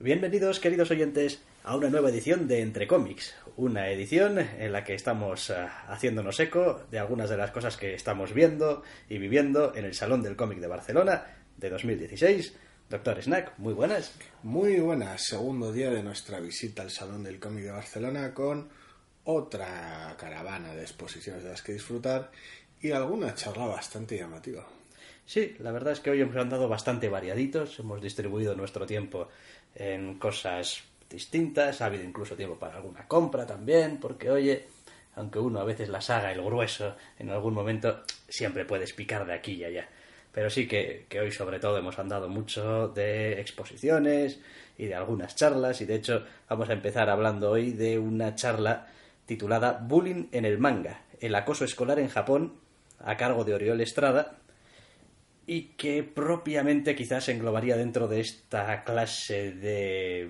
Bienvenidos, queridos oyentes, a una nueva edición de Entre Cómics, una edición en la que estamos uh, haciéndonos eco de algunas de las cosas que estamos viendo y viviendo en el Salón del Cómic de Barcelona de 2016. Doctor Snack, muy buenas. Muy buenas, segundo día de nuestra visita al Salón del Cómic de Barcelona con otra caravana de exposiciones de las que disfrutar y alguna charla bastante llamativa. Sí, la verdad es que hoy hemos andado bastante variaditos, hemos distribuido nuestro tiempo en cosas distintas, ha habido incluso tiempo para alguna compra también, porque oye, aunque uno a veces las haga el grueso en algún momento, siempre puedes picar de aquí y allá. Pero sí que, que hoy sobre todo hemos andado mucho de exposiciones y de algunas charlas, y de hecho vamos a empezar hablando hoy de una charla titulada Bullying en el manga, el acoso escolar en Japón, a cargo de Oriol Estrada, y que propiamente quizás englobaría dentro de esta clase de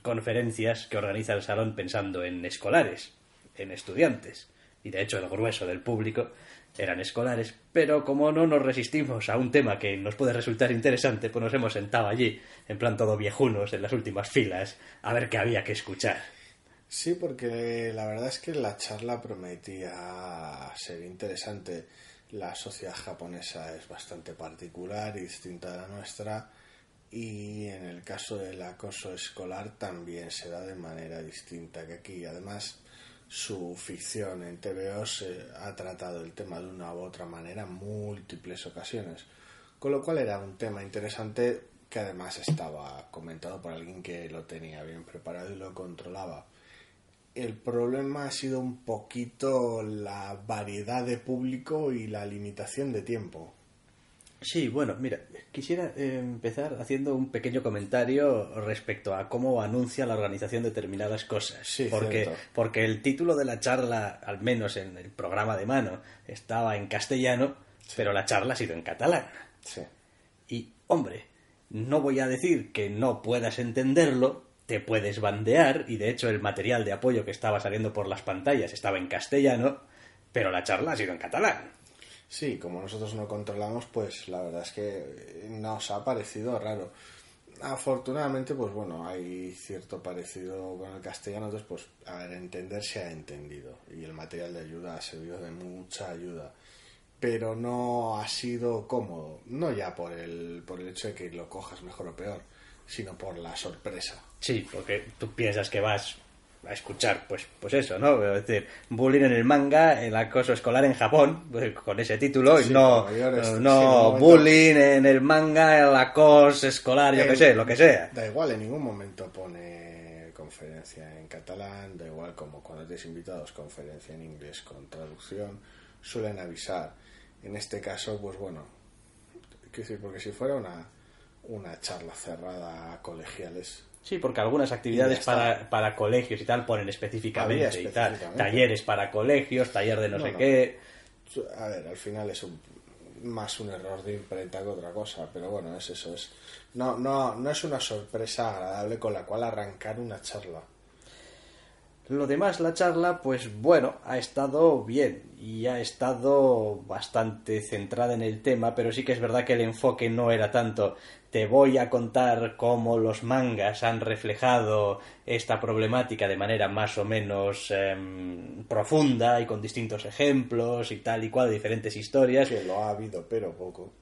conferencias que organiza el salón pensando en escolares, en estudiantes, y de hecho el grueso del público eran escolares, pero como no nos resistimos a un tema que nos puede resultar interesante, pues nos hemos sentado allí, en plan todo viejunos, en las últimas filas, a ver qué había que escuchar. Sí, porque la verdad es que la charla prometía ser interesante. La sociedad japonesa es bastante particular y distinta de la nuestra y en el caso del acoso escolar también se da de manera distinta que aquí. Además, su ficción en TVO se ha tratado el tema de una u otra manera en múltiples ocasiones, con lo cual era un tema interesante que además estaba comentado por alguien que lo tenía bien preparado y lo controlaba. El problema ha sido un poquito la variedad de público y la limitación de tiempo. Sí, bueno, mira, quisiera eh, empezar haciendo un pequeño comentario respecto a cómo anuncia la organización determinadas cosas. Sí, porque, cierto. porque el título de la charla, al menos en el programa de mano, estaba en castellano, pero la charla ha sido en catalán. Sí. Y, hombre, no voy a decir que no puedas entenderlo, te puedes bandear, y de hecho el material de apoyo que estaba saliendo por las pantallas estaba en castellano, pero la charla ha sido en catalán. Sí, como nosotros no controlamos, pues la verdad es que nos ha parecido raro. Afortunadamente, pues bueno, hay cierto parecido con el castellano, entonces, pues, a ver, entender se ha entendido y el material de ayuda ha servido de mucha ayuda. Pero no ha sido cómodo, no ya por el, por el hecho de que lo cojas mejor o peor, sino por la sorpresa. Sí, porque tú piensas que vas a escuchar, pues, pues eso, ¿no? Es decir, bullying en el manga, el acoso escolar en Japón, pues, con ese título, y no, eres- no, en momento- bullying en el manga, el acoso escolar, yo Eh, qué sé, lo que sea. Da igual, en ningún momento pone conferencia en catalán, da igual como cuando tienes invitados conferencia en inglés con traducción, suelen avisar. En este caso, pues bueno, quiero decir, porque si fuera una, una charla cerrada a colegiales, Sí, porque algunas actividades para, para colegios y tal ponen específicamente, y tal. Talleres para colegios, taller de no, No, sé no. qué. a ver, al final es un, más un error de imprenta que otra cosa, pero bueno, es eso, es no, no, no es una sorpresa agradable con la cual arrancar una charla. Lo demás, la charla, pues bueno, ha estado bien y ha estado bastante centrada en el tema, pero sí que es verdad que el enfoque no era tanto te voy a contar cómo los mangas han reflejado esta problemática de manera más o menos em, profunda y con distintos ejemplos y tal y cual, diferentes historias, Que lo ha habido, pero poco.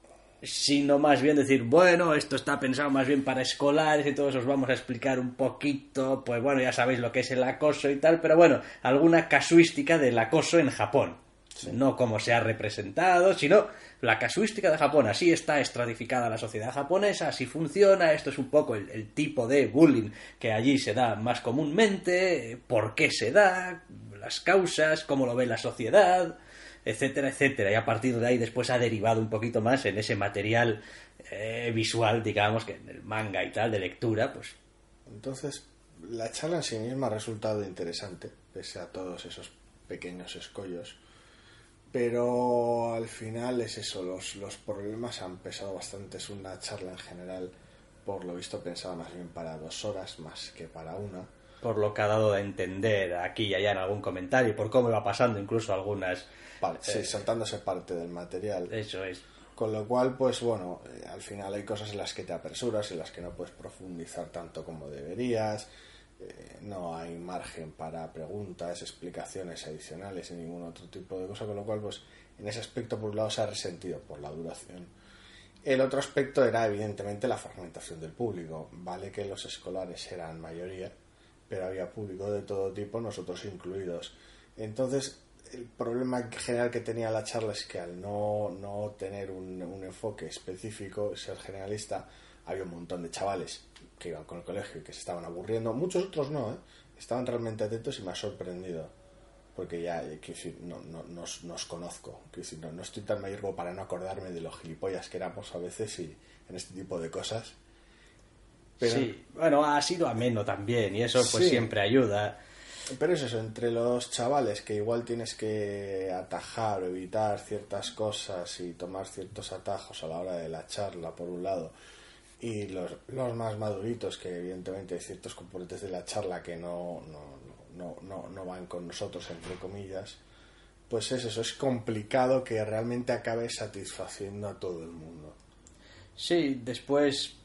sino más bien decir, bueno, esto está pensado más bien para escolares y todos os vamos a explicar un poquito, pues bueno, ya sabéis lo que es el acoso y tal, pero bueno, alguna casuística del acoso en Japón. No cómo se ha representado, sino la casuística de Japón. Así está estratificada la sociedad japonesa, así funciona. Esto es un poco el, el tipo de bullying que allí se da más comúnmente, por qué se da, las causas, cómo lo ve la sociedad etcétera, etcétera. Y a partir de ahí después ha derivado un poquito más en ese material eh, visual, digamos, que en el manga y tal, de lectura, pues Entonces, la charla en sí misma ha resultado interesante, pese a todos esos pequeños escollos. Pero al final es eso, los, los problemas han pesado bastante. Es una charla en general, por lo visto, pensada más bien para dos horas más que para una. por lo que ha dado a entender aquí y allá en algún comentario, por cómo va pasando incluso algunas... Vale, sí, saltándose parte del material. Eso es. Con lo cual, pues bueno, eh, al final hay cosas en las que te apresuras, en las que no puedes profundizar tanto como deberías, eh, no hay margen para preguntas, explicaciones adicionales y ningún otro tipo de cosa, con lo cual, pues en ese aspecto, por un lado, se ha resentido por la duración. El otro aspecto era, evidentemente, la fragmentación del público. Vale que los escolares eran mayoría, pero había público de todo tipo, nosotros incluidos. Entonces, el problema general que tenía la charla es que al no, no tener un, enfoque específico, ser generalista, había un montón de chavales que iban con el colegio y que se estaban aburriendo. Muchos otros no, ¿eh? estaban realmente atentos y me ha sorprendido. Porque ya, eh, decir, no, no, no, os conozco. Quiero decir, no, no estoy tan mayor como para no acordarme de los gilipollas que éramos a veces y en este tipo de cosas. Sí, bueno, ha sido ameno también y eso pues siempre ayuda. Pero es eso, entre los chavales que igual tienes que atajar o evitar ciertas cosas y tomar ciertos atajos a la hora de la charla, por un lado, y los, los más maduritos, que evidentemente hay ciertos componentes de la charla que no, no, no, no, van con nosotros, entre comillas, pues es eso, es complicado que realmente acabe satisfaciendo a todo el mundo. Sí, después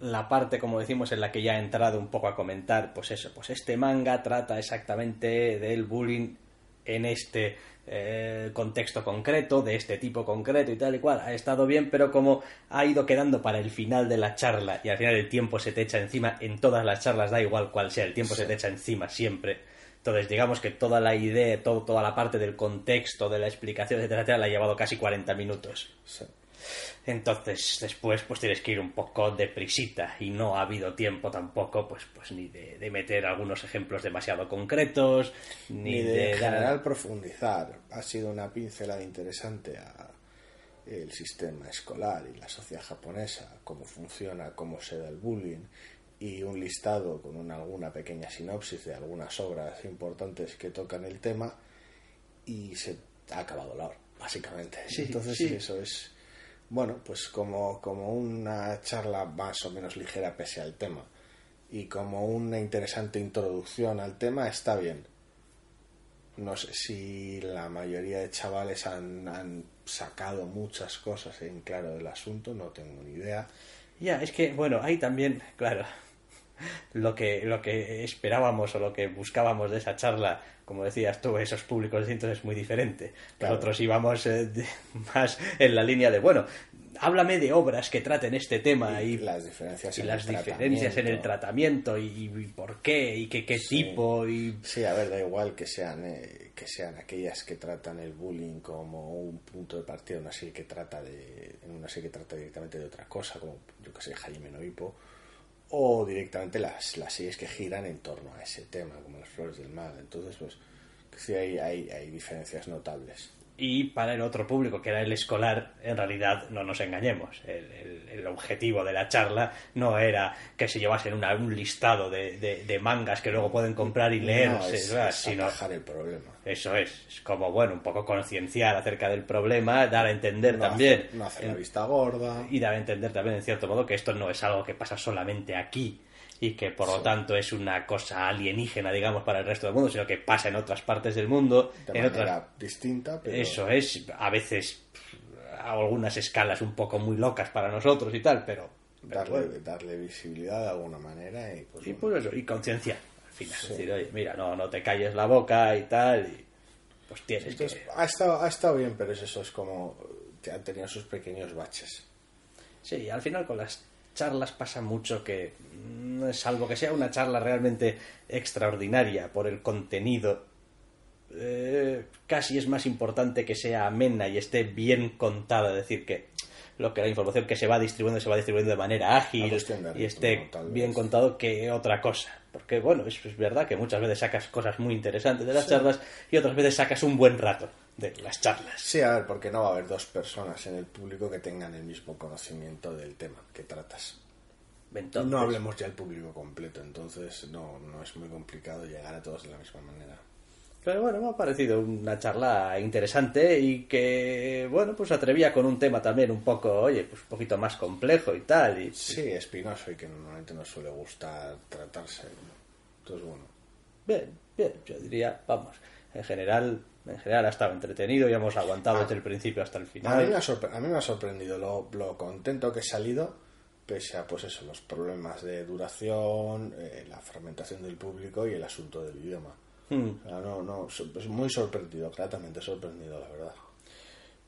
la parte, como decimos, en la que ya he entrado un poco a comentar, pues eso, pues este manga trata exactamente del bullying en este eh, contexto concreto, de este tipo concreto y tal y cual. Ha estado bien, pero como ha ido quedando para el final de la charla y al final el tiempo se te echa encima, en todas las charlas da igual cual sea, el tiempo se te echa encima siempre. Entonces, digamos que toda la idea, todo, toda la parte del contexto, de la explicación, etcétera, etcétera, la ha llevado casi 40 minutos. Entonces, después, pues tienes que ir un poco deprisita y no ha habido tiempo tampoco, pues, pues ni de, meter algunos ejemplos demasiado concretos, ni, de, en general profundizar. Ha sido una pincelada interesante a el sistema escolar y la sociedad japonesa, cómo funciona, cómo se da el bullying y un listado con una, alguna pequeña sinopsis de algunas obras importantes que tocan el tema y se ha acabado la hora, básicamente. Entonces eso es bueno, pues como, como una charla más o menos ligera pese al tema y como una interesante introducción al tema está bien. No sé si la mayoría de chavales han, han sacado muchas cosas en claro del asunto, no tengo ni idea. Ya, es que, bueno, hay también, claro, lo que, lo que esperábamos o lo que buscábamos de esa charla, como decías tú, esos públicos distintos es muy diferente. Nosotros íbamos eh, más en la línea de, bueno, háblame de obras que traten este tema y, las diferencias, en, las el diferencias en el tratamiento y, por qué y qué, qué tipo y sí a ver da igual que sean eh, que sean aquellas que tratan el bullying como un punto de partida una serie que trata de una serie que trata directamente de otra cosa como yo que sé Jaime Noipo o directamente las, las series que giran en torno a ese tema como las flores del mal entonces pues sí hay, hay, hay diferencias notables y para el otro público, que era el escolar, en realidad no nos engañemos. El, objetivo de la charla no era que se llevasen un listado de, mangas que luego pueden comprar y leer, sino el problema. Eso es, es como, bueno, un poco concienciar acerca del problema, dar a entender también. no hacer la vista gorda. Y dar a entender también, en cierto modo, que esto no es algo que pasa solamente aquí y que por lo tanto es una cosa alienígena, digamos, para el resto del mundo, sino que pasa en otras partes del mundo. De en manera distinta, pero... Eso es, a veces a algunas escalas un poco muy locas para nosotros y tal, pero... darle, darle visibilidad de alguna manera y pues... Y, pues eso, y conciencia, al final. Decir, oye, mira, no, no te calles la boca y tal, y pues tienes que... Ha estado, ha estado bien, pero es eso, es como... Han tenido sus pequeños baches. Sí, al final con las charlas pasa mucho que, mm, salvo que sea una charla realmente extraordinaria por el contenido, eh, casi es más importante que sea amena y esté bien contada, es decir, que lo que la información que se va distribuyendo se va distribuyendo de manera ágil y esté bien contado que otra cosa. Porque bueno, es, verdad que muchas veces sacas cosas muy interesantes de las charlas y otras veces sacas un buen rato de las charlas. Sí, a ver, porque no va a haber dos personas en el público que tengan el mismo conocimiento del tema que tratas. no hablemos ya del público completo, entonces no, no es muy complicado llegar a todos de la misma manera. Pero bueno, me ha parecido una charla interesante y que, bueno, pues atrevía con un tema también un poco, oye, pues un poquito más complejo y tal. Y, sí, espinoso y que normalmente no suele gustar tratarse. Entonces, bueno. Bien, bien, yo diría, vamos, en general En general ha estado entretenido y hemos aguantado Ah. desde el principio hasta el A mí, final. me ha sorpre- a mí me ha sorprendido lo, lo contento que he salido, pese a pues eso, los problemas de duración, eh, la fragmentación del público y el asunto del idioma. Hmm. O sea, no, no, pues muy sorprendido, gratamente sorprendido, la verdad.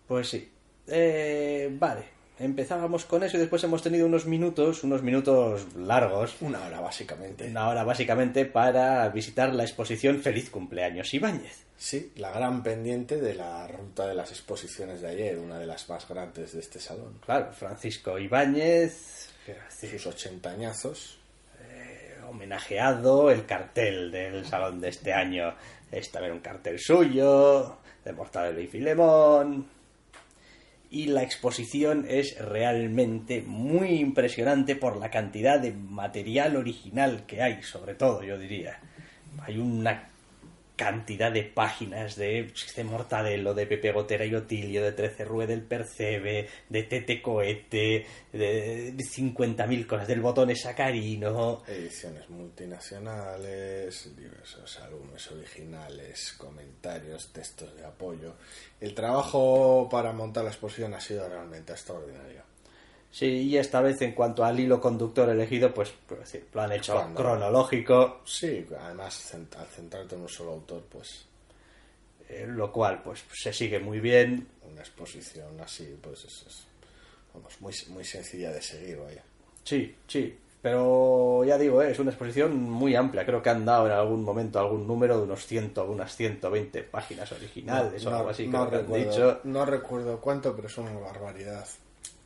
Pues sí. Eh, vale, empezábamos con eso y después hemos tenido unos minutos, unos minutos largos, Una hora, básicamente. una hora básicamente para visitar la exposición Feliz Cumpleaños Ibáñez. Sí, la gran pendiente de la ruta de las exposiciones de ayer, una de las más grandes de este salón. Claro, Francisco Ibáñez, Sus ochentañazos. homenajeado, el cartel del salón de este año es también un cartel suyo, de Mortadelo y Filemón. Y la exposición es realmente muy impresionante por la cantidad de material original que hay, sobre todo, yo diría. Hay una cantidad de páginas de, de Mortadelo, de Pepe Gotera y Otilio, de Trece Rue del Percebe, de Tete Cohete, de 50.000 cosas, del botón sacarino. Ediciones multinacionales, diversos álbumes originales, comentarios, textos de apoyo. El trabajo para montar la exposición ha sido realmente extraordinario. Sí, y esta vez en cuanto al hilo conductor elegido, pues, pues lo han hecho Cuando- cronológico, Sí, además al centrarte en un solo autor, pues eh, lo cual pues se sigue muy bien. una exposición así, pues es, es, vamos, muy, muy sencilla de seguir, vaya. Sí, sí. Pero ya digo, eh, es una exposición muy amplia. Creo que han dado en algún momento algún número de unos 100, unas 120 páginas originales o algo así, no que han dicho. no recuerdo cuánto, pero es una barbaridad.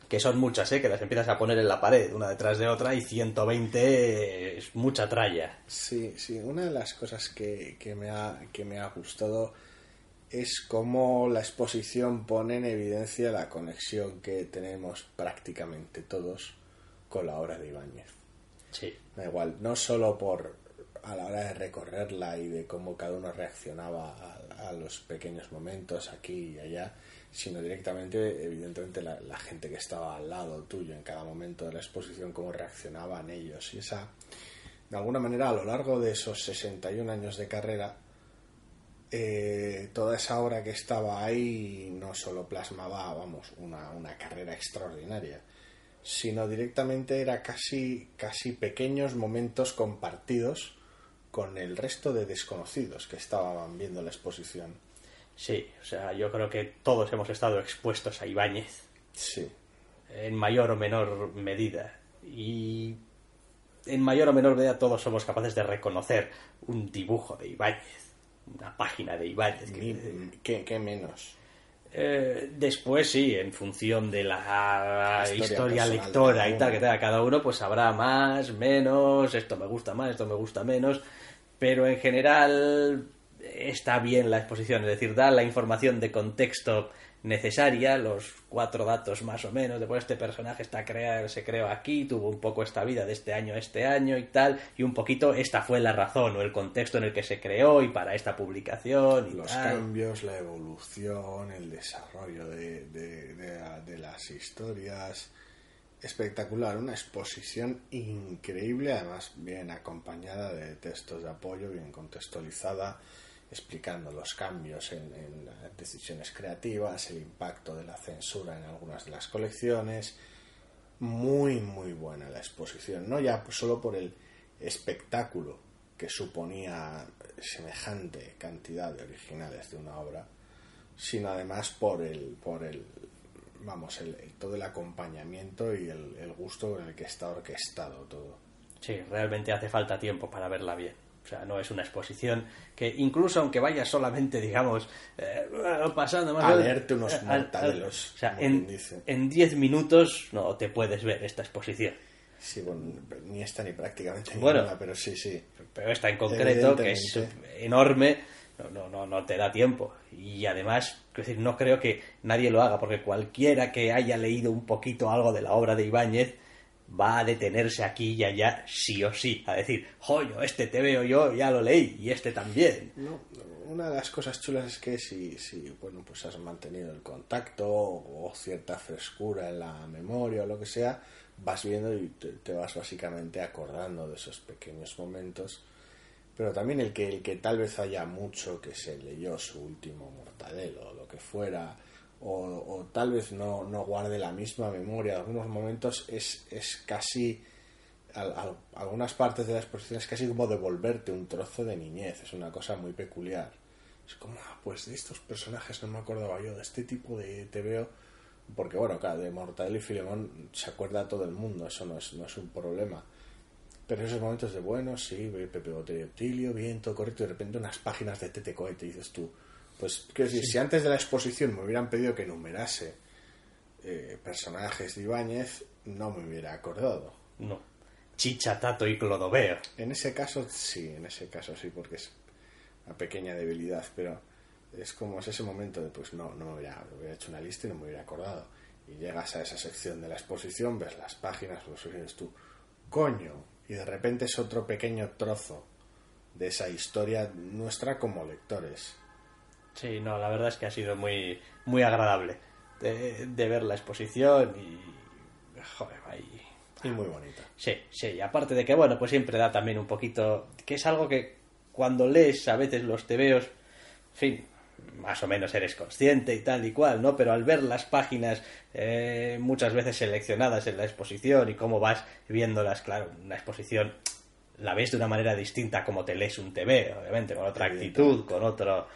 Que son muchas, ¿eh? Que las empiezas a poner en la pared, una detrás de otra, y 120 es mucha tralla. Sí, sí, una de las cosas que, que me, ha, que me ha gustado es cómo la exposición pone en evidencia la conexión que tenemos prácticamente todos con la obra de Ibáñez. Sí. Da igual, no solo por a la hora de recorrerla y de cómo cada uno reaccionaba a, a los pequeños momentos aquí y allá, sino directamente, evidentemente, la, gente que estaba al lado tuyo en cada momento de la exposición, cómo reaccionaban ellos. Y esa, de alguna manera, a lo largo de esos 61 años de carrera, eh, toda esa obra que estaba ahí no solo plasmaba, vamos, una, una carrera extraordinaria, sino directamente era casi, casi pequeños momentos compartidos con el resto de desconocidos que estaban viendo la exposición. Sí, o sea, yo creo que todos hemos estado expuestos a Ibáñez. Sí, en mayor o menor medida. Y en mayor o menor medida todos somos capaces de reconocer un dibujo de Ibáñez, una página de Ibáñez. ¿qué, qué menos? Eh, después sí, en función de la Historia historia, lectora y tal que tenga cada uno, pues habrá más, menos, esto me gusta más, esto me gusta menos, pero en general está bien la exposición, es decir, da la información de contexto necesaria, los cuatro datos más o menos, de pues este personaje está se creó aquí, tuvo un poco esta vida de este año a este año y tal, y un poquito esta fue la razón o el contexto en el que se creó y para esta publicación y Los tal. cambios, la evolución, el desarrollo de, de- de de las historias. Espectacular, una exposición increíble, además bien acompañada de textos de apoyo, bien contextualizada, explicando los cambios en, decisiones creativas, el impacto de la censura en algunas de las colecciones. Muy, muy buena la exposición, no ya solo por el espectáculo que suponía semejante cantidad de originales de una obra, sino además por el, por el vamos, todo el acompañamiento y el, el gusto con el que está orquestado todo. Sí, realmente hace falta tiempo para verla bien. O sea, no es una exposición que incluso aunque vayas solamente, digamos, eh, pasando más A leerte unos eh, mortadelos, O sea, en en 10 minutos no te puedes ver esta exposición. Sí, bueno, ni esta ni prácticamente Bueno. ninguna, pero sí, sí. Pero esta en concreto, que es enorme, no, no, no, no te da tiempo. Y además, decir, no creo que nadie lo haga, porque cualquiera que haya leído un poquito algo de la obra de Ibáñez va a detenerse aquí y allá sí o sí, a decir, joyo, este te veo yo, ya lo leí, y este también. No, una de las cosas chulas es que si, si bueno, pues has mantenido el contacto o cierta frescura en la memoria o lo que sea, vas viendo y te, te vas básicamente acordando de esos pequeños momentos. pero también el que, el que tal vez haya mucho que se leyó su último mortadelo o lo que fuera, o, tal vez no, no guarde la misma memoria en algunos momentos, es, es casi, al- al- algunas partes de la exposición es casi como devolverte un trozo de niñez, es una cosa muy peculiar. Es como, ah, pues de estos personajes no me acordaba yo, de este tipo de te veo, porque bueno, claro, de Mortadelo y Filemón se acuerda todo el mundo, eso no es, no es un problema. Pero esos momentos de, bueno, sí, Pepe Botello Tilio, bien, todo correcto, y de repente unas páginas de Tete Cohete, dices tú, pues, quiero decir, si antes de la exposición me hubieran pedido que enumerase eh, personajes de Ibáñez, no me hubiera acordado. No. Chicha, Tato y Clodoveo. En ese caso sí, en ese caso sí, porque es una pequeña debilidad, pero es como es ese momento de, pues no, no me hubiera, me hubiera hecho una lista y no me hubiera acordado. Y llegas a esa sección de la exposición, ves las páginas, los dices tú, coño, y de repente es otro pequeño trozo de esa historia nuestra como lectores. Sí, no, la verdad es que ha sido muy, muy agradable de, de ver la exposición y... Joder, ahí... Y muy bonita. Sí, sí, y aparte de que, bueno, pues siempre da también un poquito... que es algo que cuando lees a veces los tebeos, en fin, más o menos eres consciente y tal y cual, ¿no? Pero al ver las páginas eh, muchas veces seleccionadas en la exposición y cómo vas viéndolas, claro, una exposición la ves de una manera distinta como te lees un TV, obviamente, con otra actitud, con otro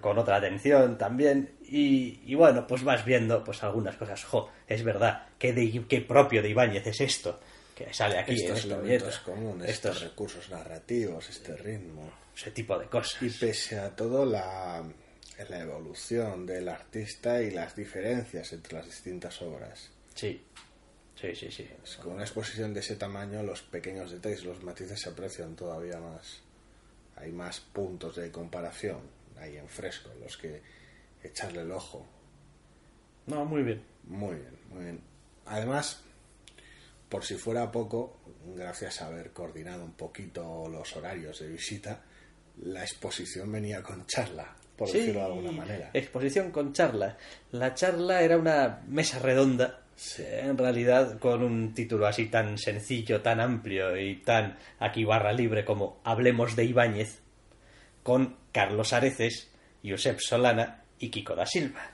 con otra atención también y, y bueno, pues vas viendo pues algunas cosas, jo, es verdad, qué, de- qué propio de Ibáñez es esto, que sale aquí Estos elementos comunes, Estos- estos recursos narrativos, este ritmo. ese tipo de cosas. Y pese a todo, la, la evolución del artista y las diferencias entre las distintas obras. Sí, sí, sí, sí. Es Con una exposición de ese tamaño, los pequeños detalles, los matices se aprecian todavía más. Hay más puntos de comparación ahí en fresco, los que echarle el ojo. No, muy bien. Muy bien, muy bien. Además, por si fuera poco, gracias a haber coordinado un poquito los horarios de visita, la exposición venía con charla, por Sí, decirlo de alguna manera. Exposición con charla. La charla era una mesa redonda, eh, en realidad con un título así tan sencillo, tan amplio y tan aquí barra libre como Hablemos de Ibáñez, con Carlos Areces, Josep Solana y Kiko da Silva.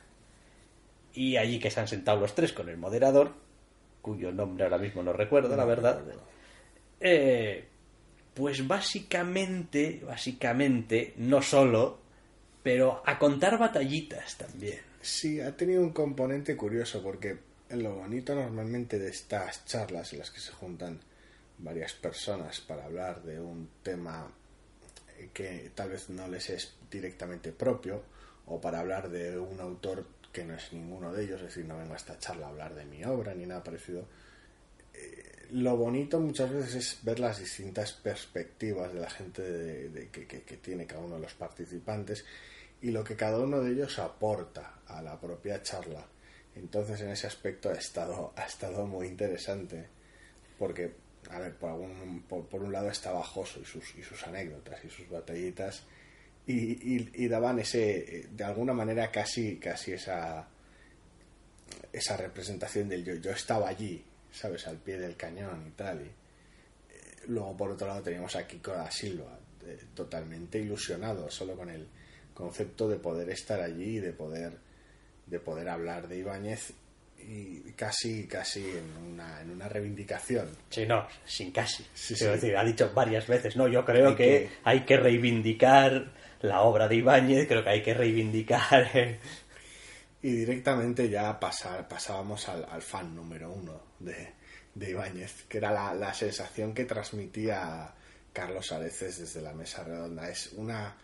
Y allí que se han sentado los tres con el moderador, cuyo nombre ahora mismo no recuerdo, la verdad. Eh, pues básicamente, básicamente, no solo, pero a contar batallitas también. Sí, ha tenido un componente curioso porque lo bonito normalmente de estas charlas en las que se juntan varias personas para hablar de un tema que tal vez no les es directamente propio o para hablar de un autor que no es ninguno de ellos, es decir, no vengo a esta charla a hablar de mi obra ni nada parecido. Eh, lo bonito muchas veces es ver las distintas perspectivas de la gente de- que- que tiene cada uno de los participantes y lo que cada uno de ellos aporta a la propia charla. Entonces en ese aspecto ha estado, ha estado muy interesante porque, a ver, por, algún- por, por un lado estaba Joso y sus, y sus anécdotas y sus batallitas y, y- y daban ese, eh, de alguna manera casi, casi esa, esa representación del yo, yo estaba allí, ¿sabes? Al pie del cañón y tal. Y, eh, luego por otro lado teníamos a Kiko da Silva, eh, totalmente ilusionado solo con el concepto de poder estar allí y de poder, de poder hablar de Ibáñez y casi, casi en una, en una reivindicación. Sí, no, sin casi. Sí, Quiero sí. decir, ha dicho varias veces, no, yo creo Hay que, que- hay que reivindicar la obra de Ibáñez, creo que hay que reivindicar... eh, Y directamente ya pasar, pasábamos al, al fan número uno de, de Ibáñez, que era la, la sensación que transmitía Carlos Areces desde la mesa redonda. Es una,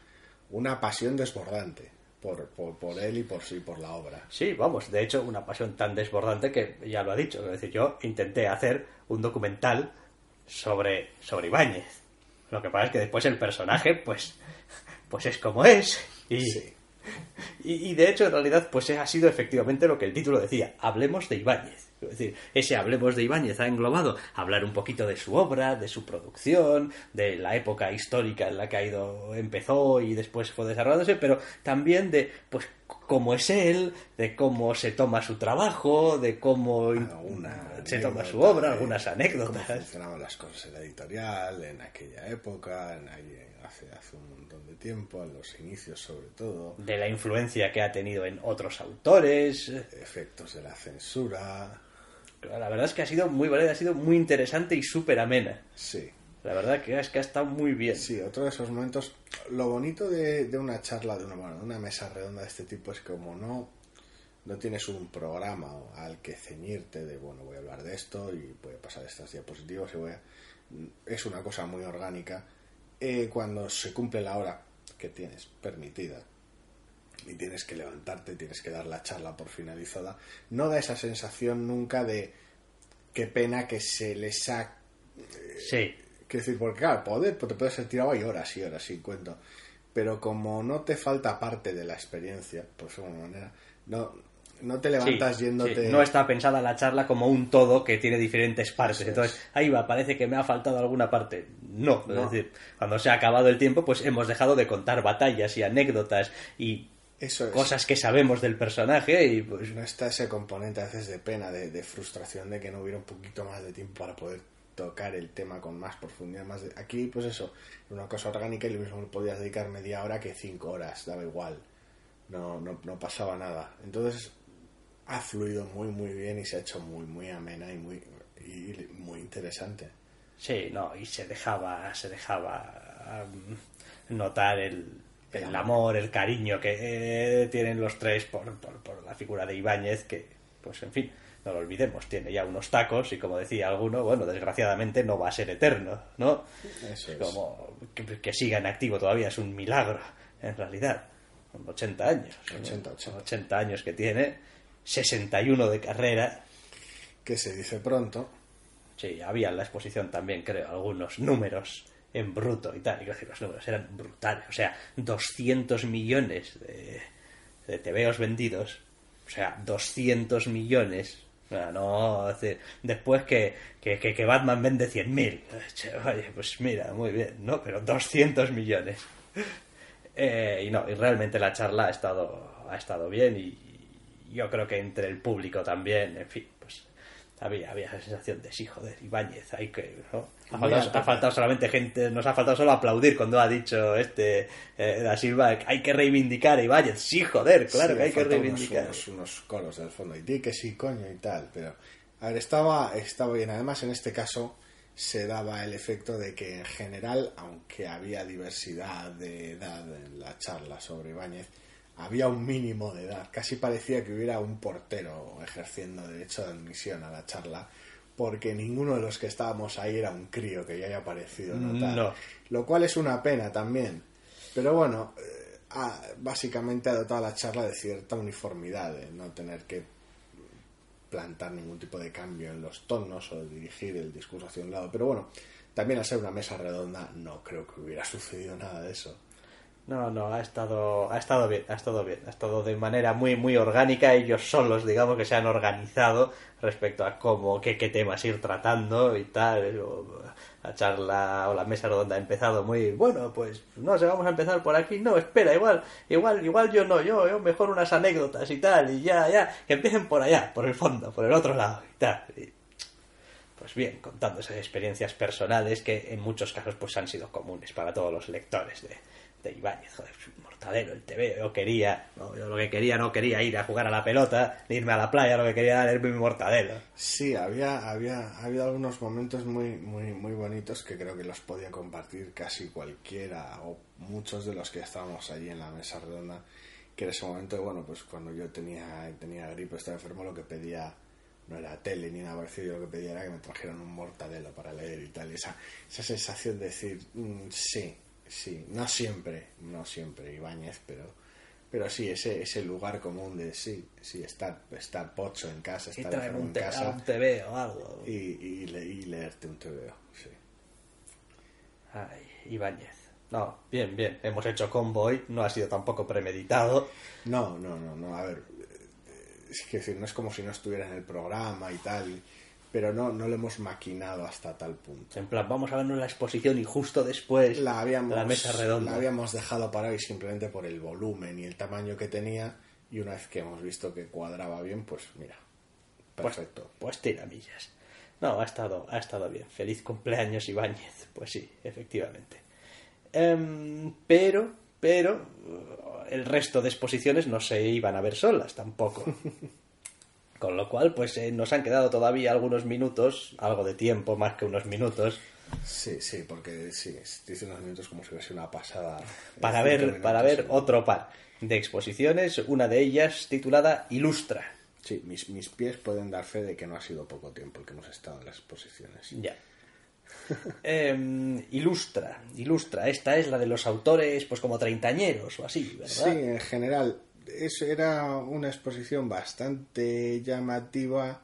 una pasión desbordante por, por, por él y por sí, por la obra. Sí, vamos, de hecho, una pasión tan desbordante que ya lo ha dicho. Es decir, yo intenté hacer un documental sobre, sobre Ibáñez. Lo que pasa es que después el personaje, pues, pues es como es. Y, Sí. y, y de hecho, en realidad, pues ha sido efectivamente lo que el título decía. Hablemos de Ibáñez. Es decir, ese Hablemos de Ibáñez ha englobado hablar un poquito de su obra, de su producción, de la época histórica en la que ha ido, empezó y después fue desarrollándose, pero también de, pues, cómo es él, de cómo se toma su trabajo, de cómo se toma su obra, algunas anécdotas. Cómo funcionaban las cosas en la editorial, en aquella época, en, hace, hace un montón de tiempo, en los inicios sobre todo. De la influencia que ha tenido en otros autores. Efectos de la censura. La verdad es que ha sido muy válida, ha sido muy interesante y súper amena. Sí. La verdad que es que ha estado muy bien. Sí, otro de esos momentos. Lo bonito de, una charla, de una, bueno, de una mesa redonda de este tipo es como no, no tienes un programa al que ceñirte de, bueno, voy a hablar de esto y voy a pasar estas diapositivas y voy a... Es una cosa muy orgánica. Eh, cuando se cumple la hora que tienes permitida y tienes que levantarte, tienes que dar la charla por finalizada, no da esa sensación nunca de qué pena que se les ha... sí Quiero decir, porque claro, poder, pues te puedes ser tirado y horas y horas sin cuento. Pero como no te falta parte de la experiencia, por alguna manera, no, no te levantas yéndote. No está pensada la charla como un todo que tiene diferentes partes. Entonces, ahí va, parece que me ha faltado alguna parte. No, es decir, cuando se ha acabado el tiempo, pues hemos dejado de contar batallas y anécdotas y cosas que sabemos del personaje y pues. No está ese componente a veces de pena, de, de frustración de que no hubiera un poquito más de tiempo para poder tocar el tema con más profundidad. Más Aquí, pues eso, una cosa orgánica y lo mismo podías dedicar media hora que cinco horas, daba igual. No, no, no pasaba nada. Entonces, ha fluido muy, muy bien y se ha hecho muy, muy amena y muy, y muy interesante. Sí, no, y se dejaba, se dejaba notar el, el amor, el cariño que eh, tienen los tres por, por, por la figura de Ibáñez, que, pues en fin, no lo olvidemos, tiene ya unos tacos y como decía alguno, bueno, desgraciadamente no va a ser eterno, ¿no? Eso es. Como que, siga en activo todavía es un milagro, en realidad. Con 80 años. 80, 80. años que tiene, 61 de carrera. Que se dice pronto. Sí, había en la exposición también, creo, algunos números en bruto y tal. Y los números eran brutales. O sea, 200 millones de, de TVOs vendidos. O sea, 200 millones no, después que, que, Batman vende 100.000. Oye, pues mira, muy bien, ¿no? Pero 200 millones. Eh, y no, y realmente la charla ha estado, ha estado bien y yo creo que entre el público también, en fin, había, había esa sensación de sí, joder, Ibáñez, hay que, Ha faltado, solamente gente, nos ha faltado solo aplaudir cuando ha dicho este eh, Da Silva, hay que reivindicar a Ibáñez, sí, joder, claro que hay que reivindicar. Unos, unos, colos del fondo, y di que sí, coño, y tal, pero, a ver, estaba, estaba bien, además en este caso se daba el efecto de que en general, aunque había diversidad de edad en la charla sobre Ibáñez, había un mínimo de edad. Casi parecía que hubiera un portero ejerciendo derecho de admisión a la charla, porque ninguno de los que estábamos ahí era un crío que ya haya parecido notar. Lo cual es una pena también. Pero bueno, eh, básicamente ha dotado la charla de cierta uniformidad, de no tener que plantar ningún tipo de cambio en los tonos o dirigir el discurso hacia un lado. Pero bueno, también al ser una mesa redonda no creo que hubiera sucedido nada de eso. No, no, ha estado, ha estado bien, ha estado bien, ha estado de manera muy, muy orgánica. Ellos solos, digamos, que se han organizado respecto a cómo, qué, qué temas ir tratando y tal. La charla o la mesa redonda ha empezado muy, bueno, pues no sé, vamos a empezar por aquí. No, espera, igual, igual, igual yo no, yo, yo mejor unas anécdotas y tal, y ya, ya, que empiecen por allá, por el fondo, por el otro lado y tal. pues bien, contando esas experiencias personales que en muchos casos pues han sido comunes para todos los lectores de, de Ibáñez, joder, mortadelo, el TV, yo quería, yo lo que quería no quería ir a jugar a la pelota, ni irme a la playa, lo que quería era mi mortadelo. Sí, había, había, había algunos momentos muy, muy, muy bonitos que creo que los podía compartir casi cualquiera o muchos de los que estábamos allí en la mesa redonda, que en ese momento, bueno, pues cuando yo tenía, tenía gripe, estaba enfermo, lo que pedía no era tele ni nada parecido, yo lo que pedía era que me trajeran un mortadelo para leer y tal. Esa, esa sensación de decir, mm, sí, sí, no siempre, no siempre Ibáñez, pero, pero sí, ese, ese lugar común de sí, sí, estar, estar pocho en casa, estar un en casa. Un TV o algo. Y, y, leerte un TV, sí. Ay, Ibáñez. No, bien, bien. Hemos hecho convoy, no ha sido tampoco premeditado. No, no, no, no. A ver, es decir, no es como si no estuviera en el programa y tal, pero no, no lo hemos maquinado hasta tal punto. En plan, vamos a vernos la exposición y justo después la, habíamos, la mesa redonda. La habíamos dejado para hoy simplemente por el volumen y el tamaño que tenía y una vez que hemos visto que cuadraba bien, pues mira, pues, perfecto. Pues, tiramillas. No, ha estado, ha estado bien. Feliz cumpleaños, Ibáñez. Pues sí, efectivamente. Em, pero, pero, el resto de exposiciones no se iban a ver solas tampoco. Con lo cual, pues eh, nos han quedado todavía algunos minutos, algo de tiempo, más que unos minutos. Sí, sí, porque sí, dice unos minutos como si fuese una pasada. Para ver, para ver otro par de exposiciones, una de ellas titulada Ilustra. Sí, mis, mis pies pueden dar fe de que no ha sido poco tiempo el que hemos estado en las exposiciones. Ya. Em, ilustra, ilustra. Esta es la de los autores, pues como treintañeros o así, ¿verdad? Sí, en general. Eso era una exposición bastante llamativa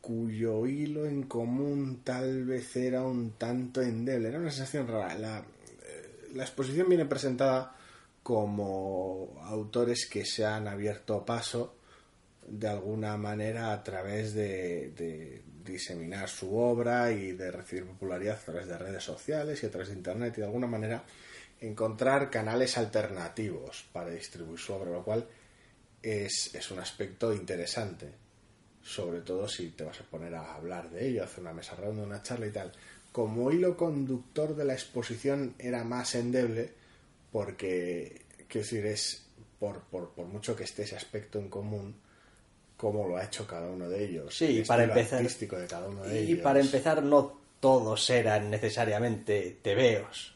cuyo hilo en común tal vez era un tanto endeble. Era una sensación rara. La, eh, la exposición viene presentada como autores que se han abierto paso de alguna manera a través de, de, diseminar su obra y de recibir popularidad a través de redes sociales y a través de internet y de alguna manera encontrar canales alternativos para distribuir su obra, lo cual es, es un aspecto interesante, sobre todo si te vas a poner a hablar de ello, hacer una mesa redonda, una charla y tal. Como hilo conductor de la exposición era más endeble, porque, quiero decir, es por, por, por mucho que esté ese aspecto en común, cómo lo ha hecho cada uno de ellos. Sí, el para empezar. artístico de cada uno de y ellos. para empezar, no todos eran necesariamente tebeos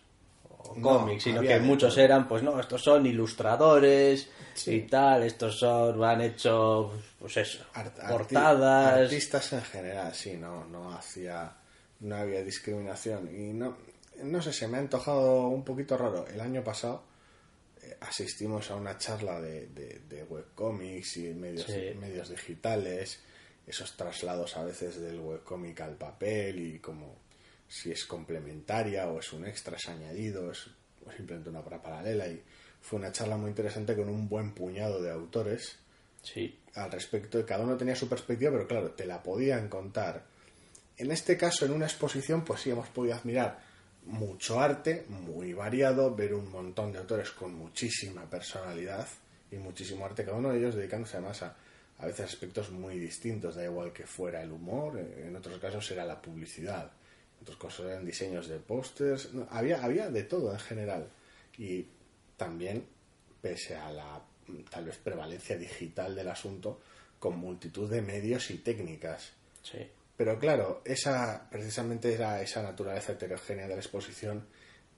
o No, cómics, sino que de muchos eran, pues no, estos son ilustradores Sí. y tal, estos son, han hecho, pues eso, Art- arti- portadas. artistas en general, sí, no, no hacía, no había discriminación y no, no sé, se me ha antojado un poquito raro. El año pasado eh, asistimos a una charla de, de, de webcomics y medios, Sí. medios digitales, esos traslados a veces del webcómic al papel y como si es complementaria o es un extra, es añadido, es o simplemente una obra paralela. Y fue una charla muy interesante con un buen puñado de autores Sí, al respecto. Cada uno tenía su perspectiva, pero claro, te la podían contar. En este caso, en una exposición, pues sí hemos podido admirar mucho arte, muy variado, ver un montón de autores con muchísima personalidad y muchísimo arte, cada uno de ellos dedicándose además a, a veces aspectos muy distintos, da igual que fuera el humor, en otros casos era la publicidad, en otros casos eran diseños de pósters, no, había, había de todo en general. Y también, pese a la tal vez prevalencia digital del asunto, con multitud de medios y técnicas. sí. Pero claro, esa precisamente era esa naturaleza heterogénea de la exposición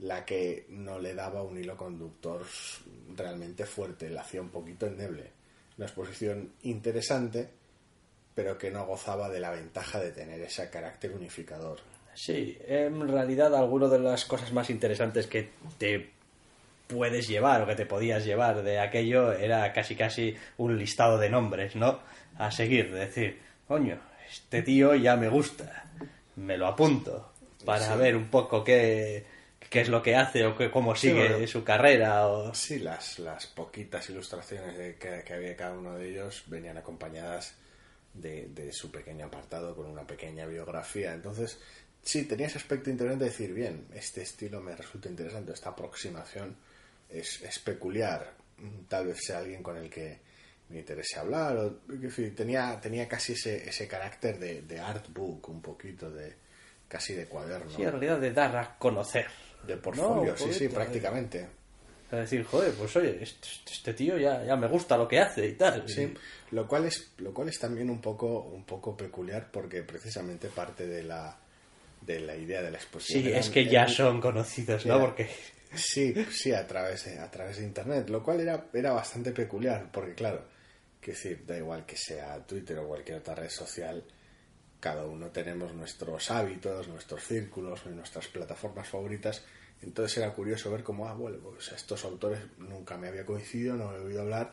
la que no le daba un hilo conductor realmente fuerte, la hacía un poquito endeble. Una exposición interesante, pero que no gozaba de la ventaja de tener ese carácter unificador. Sí, en realidad algunas de las cosas más interesantes que te puedes llevar o que te podías llevar de aquello era casi casi un listado de nombres, ¿no? A seguir, de decir, coño, este tío ya me gusta, me lo apunto para Sí. ver un poco qué, qué es lo que hace o qué, cómo Sí, sigue bueno. su carrera o... Sí, las, las poquitas ilustraciones de que, que había cada uno de ellos venían acompañadas de, de su pequeño apartado con una pequeña biografía. Entonces, sí, tenía ese aspecto interesante de decir, bien, este estilo me resulta interesante, esta aproximación es, es peculiar. Tal vez sea alguien con el que me interese hablar. O, en fin, tenía, tenía casi ese, ese carácter de, de artbook, un poquito de casi de cuaderno. Sí, en realidad de dar a conocer. De portfolio, No, sí, sí, prácticamente. Es decir, joder, pues oye, este, este tío ya, ya me gusta lo que hace y tal. Sí, lo cual es, lo cual es también un poco, un poco peculiar porque precisamente parte de la, de la idea de la exposición. Sí, es que ya son conocidos, ¿no? era- Porque Sí, sí, a través de, a través de internet, lo cual era, era bastante peculiar, porque claro, que decir, da igual que sea Twitter o cualquier otra red social, cada uno tenemos nuestros hábitos, nuestros círculos, nuestras plataformas favoritas, entonces era curioso ver cómo, ah, bueno, pues a estos autores nunca me había coincidido, no he oído hablar,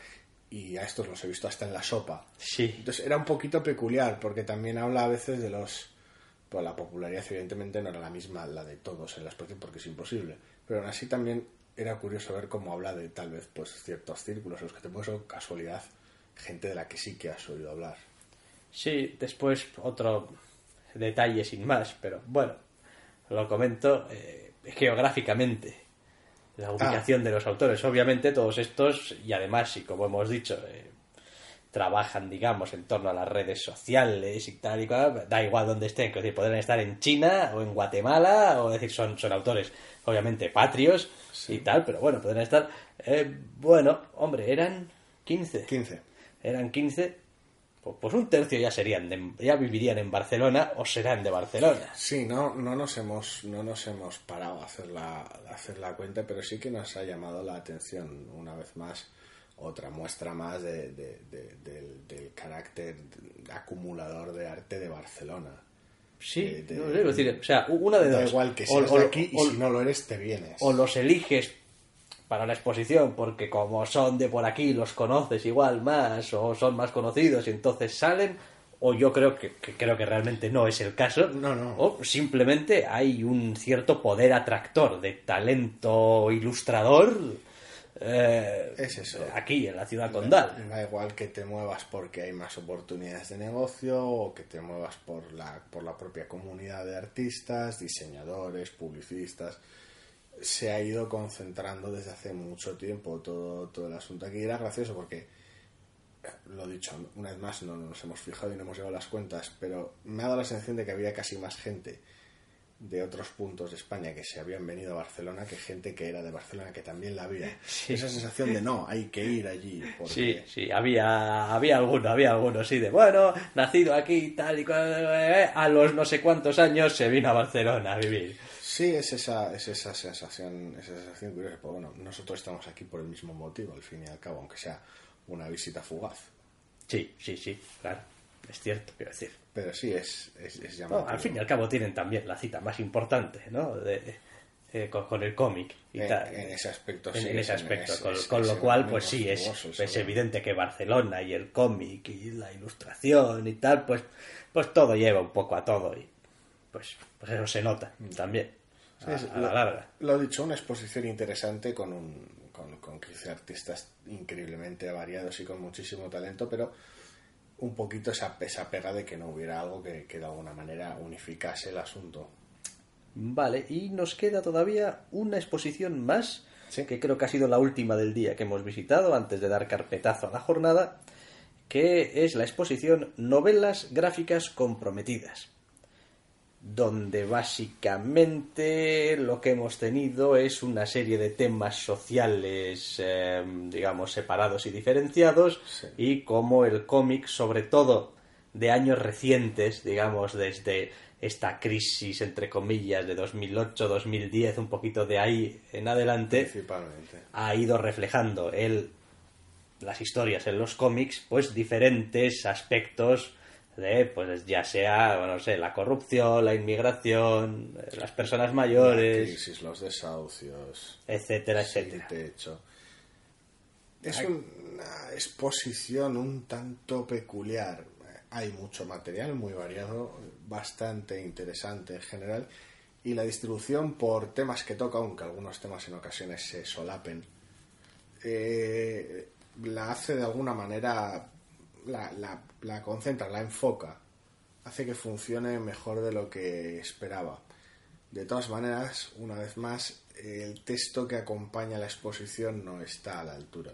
y a estos los he visto hasta en la sopa. sí, Entonces era un poquito peculiar, porque también habla a veces de los... Pues la popularidad evidentemente no era la misma la de todos en la exposición, porque es imposible. Pero aún así también era curioso ver cómo habla de tal vez pues ciertos círculos en los que te puedes o casualidad gente de la que sí que has oído hablar. Sí, después otro detalle sin más, pero bueno, lo comento eh, geográficamente. La ubicación de los autores. Obviamente todos estos, y además, y como hemos dicho, eh, trabajan, digamos, en torno a las redes sociales y tal y cual, da igual donde estén, que decir, podrán estar en China o en Guatemala, o decir, son, son autores, obviamente, patrios y tal, pero bueno, podrán estar, eh, bueno, hombre, eran 15. 15. Eran 15, pues, pues un tercio ya serían, de- ya vivirían en Barcelona o serán de Barcelona. Sí, no, no nos hemos, no nos hemos parado a hacer la, a hacer la cuenta, pero sí que nos ha llamado la atención una vez más otra muestra más de- de- de- del, del carácter acumulador de arte de Barcelona. Sí, no decir, o sea, una de Da dos. igual que O- seas o- de aquí y o- si no lo eres te vienes. o los eliges para la exposición porque como son de por aquí los conoces igual más o son más conocidos y entonces salen o yo creo que, que creo que realmente no es el caso No, no. o simplemente hay un cierto poder atractor de talento ilustrador eh, Es eso. aquí en la ciudad condal Da igual que te muevas porque hay más oportunidades de negocio o que te muevas por la, por la propia comunidad de artistas, diseñadores, publicistas. Se ha ido concentrando desde hace mucho tiempo todo, todo el asunto aquí. Era gracioso porque, lo dicho, una vez más no nos hemos fijado y no hemos llevado las cuentas, pero me ha dado la sensación de que había casi más gente de otros puntos de España que se habían venido a Barcelona que gente que era de Barcelona que también la había. Sí. Esa sensación de no, hay que ir allí. Porque... Sí, sí, había, había alguno, había alguno, sí, de bueno, nacido aquí, tal y cual, eh, a los no sé cuántos años se vino a Barcelona a vivir. Sí, es esa, es esa sensación, esa sensación curiosa. Pues bueno, nosotros estamos aquí por el mismo motivo, al fin y al cabo, aunque sea una visita fugaz. Sí, sí, sí, claro, es cierto, quiero decir. Pero sí, es, es, es No, llamativo. al fin y al cabo tienen también la cita más importante, ¿no? De, eh, con, con el cómic y En- tal. en ese aspecto, En, sí, en ese es- aspecto, es- con, lo cual, pues sí, es, monstruoso, es eso. evidente que Barcelona y el cómic y la ilustración y tal, pues, pues todo lleva un poco a todo y pues, pues eso se nota también, a, la lo- larga. Lo dicho, una exposición interesante con un con, con 15 artistas increíblemente variados y con muchísimo talento, pero un poquito esa, esa pega de que no hubiera algo que, que de alguna manera unificase el asunto. Vale, y nos queda todavía una exposición más, Sí. que creo que ha sido la última del día que hemos visitado antes de dar carpetazo a la jornada, que es la exposición Novelas Gráficas Comprometidas, donde básicamente lo que hemos tenido es una serie de temas sociales, eh, digamos, separados y diferenciados, Sí. y como el cómic, sobre todo de años recientes, digamos, desde esta crisis, entre comillas, de 2008-2010, un poquito de ahí en adelante, Principalmente. ha ido reflejando el, las historias en los cómics, pues diferentes aspectos de, pues ya sea, bueno, no sé, la corrupción, la inmigración, las personas La mayores, crisis, los desahucios, etcétera, etcétera. techo. Es una exposición un tanto peculiar. Hay mucho material muy variado, bastante interesante en general, y la distribución por temas que toca, aunque algunos temas en ocasiones se solapen, eh, la hace de alguna manera, la, la, la concentra, la enfoca, hace que funcione mejor de lo que esperaba. De todas maneras, una vez más, el texto que acompaña la exposición no está a la altura.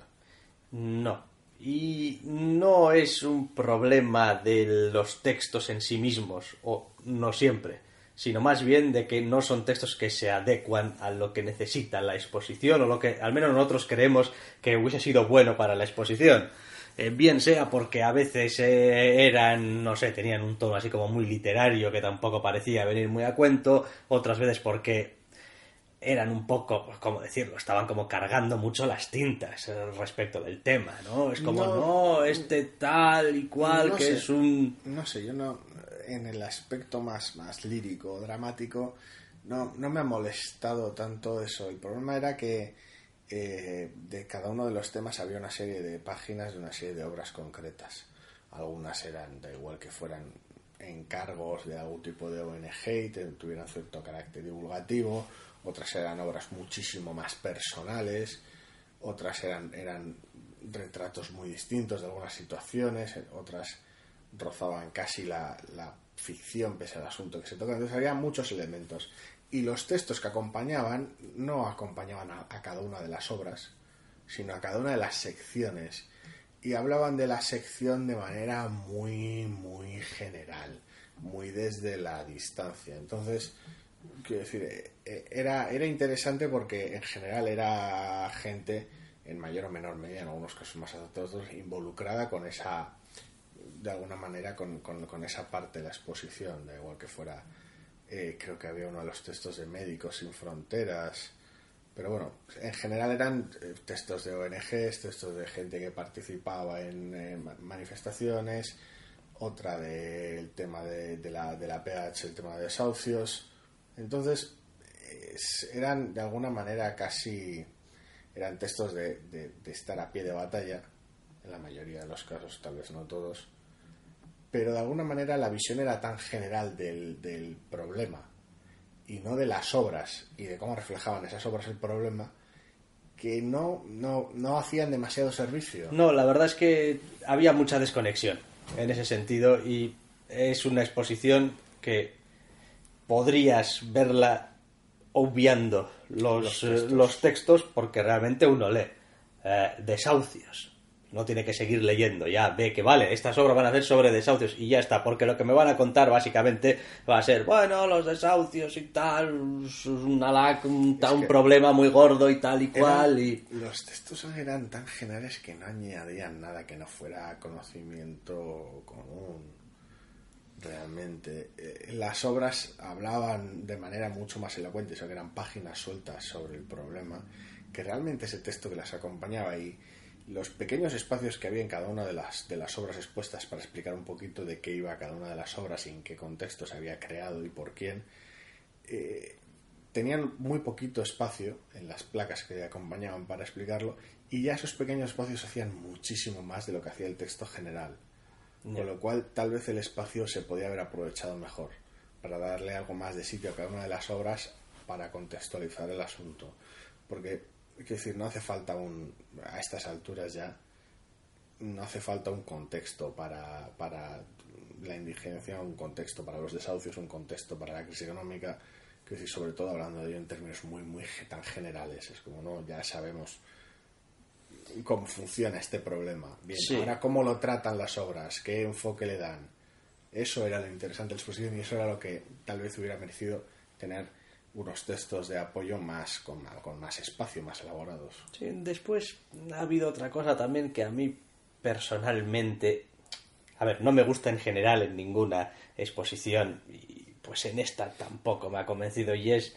No. Y no es un problema de los textos en sí mismos, o no siempre, sino más bien de que no son textos que se adecuan a lo que necesita la exposición, o lo que al menos nosotros creemos que hubiese sido bueno para la exposición. Eh, bien sea porque a veces eh, eran, no sé, tenían un tono así como muy literario que tampoco parecía venir muy a cuento, otras veces porque eran un poco, pues, ¿cómo decirlo? Estaban como cargando mucho las tintas eh, respecto del tema, ¿no? Es como, no, No. este tal y cual, No que sé. es un... No sé, yo no, en el aspecto más, más lírico, dramático, no, no me ha molestado tanto eso. El problema era que eh, de cada uno de los temas había una serie de páginas de una serie de obras concretas. Algunas eran, da igual que fueran encargos de algún tipo de ONG y tuvieran cierto carácter divulgativo, otras eran obras muchísimo más personales, otras eran, eran retratos muy distintos de algunas situaciones, otras rozaban casi la, la ficción pese al asunto que se toca. Entonces había muchos elementos. Y los textos que acompañaban no acompañaban a, cada una de las obras, sino a cada una de las secciones. Y hablaban de la sección de manera muy, muy general, muy desde la distancia. Entonces, quiero decir, eh, eh, era, era interesante porque en general era gente, en mayor o menor medida, en algunos casos más otros, involucrada con esa, de alguna manera, con, con, con esa parte de la exposición, da igual que fuera, eh, creo que había uno de los textos de Médicos Sin Fronteras, pero bueno, en general eran eh, textos de ONGs, textos de gente que participaba en, manifestaciones, otra del tema de, la, de la PH, el tema de desahucios. Entonces, es, eran de alguna manera casi. eran textos de, estar a pie de batalla, en la mayoría de los casos, tal vez no todos. Pero de alguna manera la visión era tan general del, del problema y no de las obras y de cómo reflejaban esas obras el problema que no, no, no hacían demasiado servicio. No, la verdad es que había mucha desconexión en ese sentido y es una exposición que podrías verla obviando los, los, textos. los textos. porque realmente uno lee eh, desahucios. No tiene que seguir leyendo, ya ve que vale, estas obras van a ser sobre desahucios y ya está, porque lo que me van a contar básicamente va a ser, bueno, los desahucios y tal, una lac, un, problema muy gordo y tal y cual. Y... Los textos eran tan generales que no añadían nada que no fuera conocimiento común realmente. Eh, las obras hablaban de manera mucho más elocuente, o sea, que eran páginas sueltas sobre el problema, que realmente ese texto que las acompañaba y los pequeños espacios que había en cada una de las, de las obras expuestas para explicar un poquito de qué iba cada una de las obras y en qué contexto se había creado y por quién, eh, tenían muy poquito espacio en las placas que acompañaban para explicarlo y ya esos pequeños espacios hacían muchísimo más de lo que hacía el texto general. Yeah. Con lo cual, tal vez el espacio se podía haber aprovechado mejor para darle algo más de sitio a cada una de las obras para contextualizar el asunto. Porque, quiero decir, no hace falta un. a estas alturas ya. No hace falta un contexto para, para la indigencia, un contexto para los desahucios, un contexto para la crisis económica. Quiero decir, sobre todo hablando de ello en términos muy, muy tan generales. Es como, no, ya sabemos cómo funciona este problema. Bien, sí. ahora cómo lo tratan las obras, qué enfoque le dan. Eso era lo interesante de la exposición y eso era lo que tal vez hubiera merecido tener unos textos de apoyo más con, con más espacio, más elaborados. Sí, después ha habido otra cosa también que a mí personalmente, a ver, no me gusta en general en ninguna exposición y pues en esta tampoco me ha convencido y es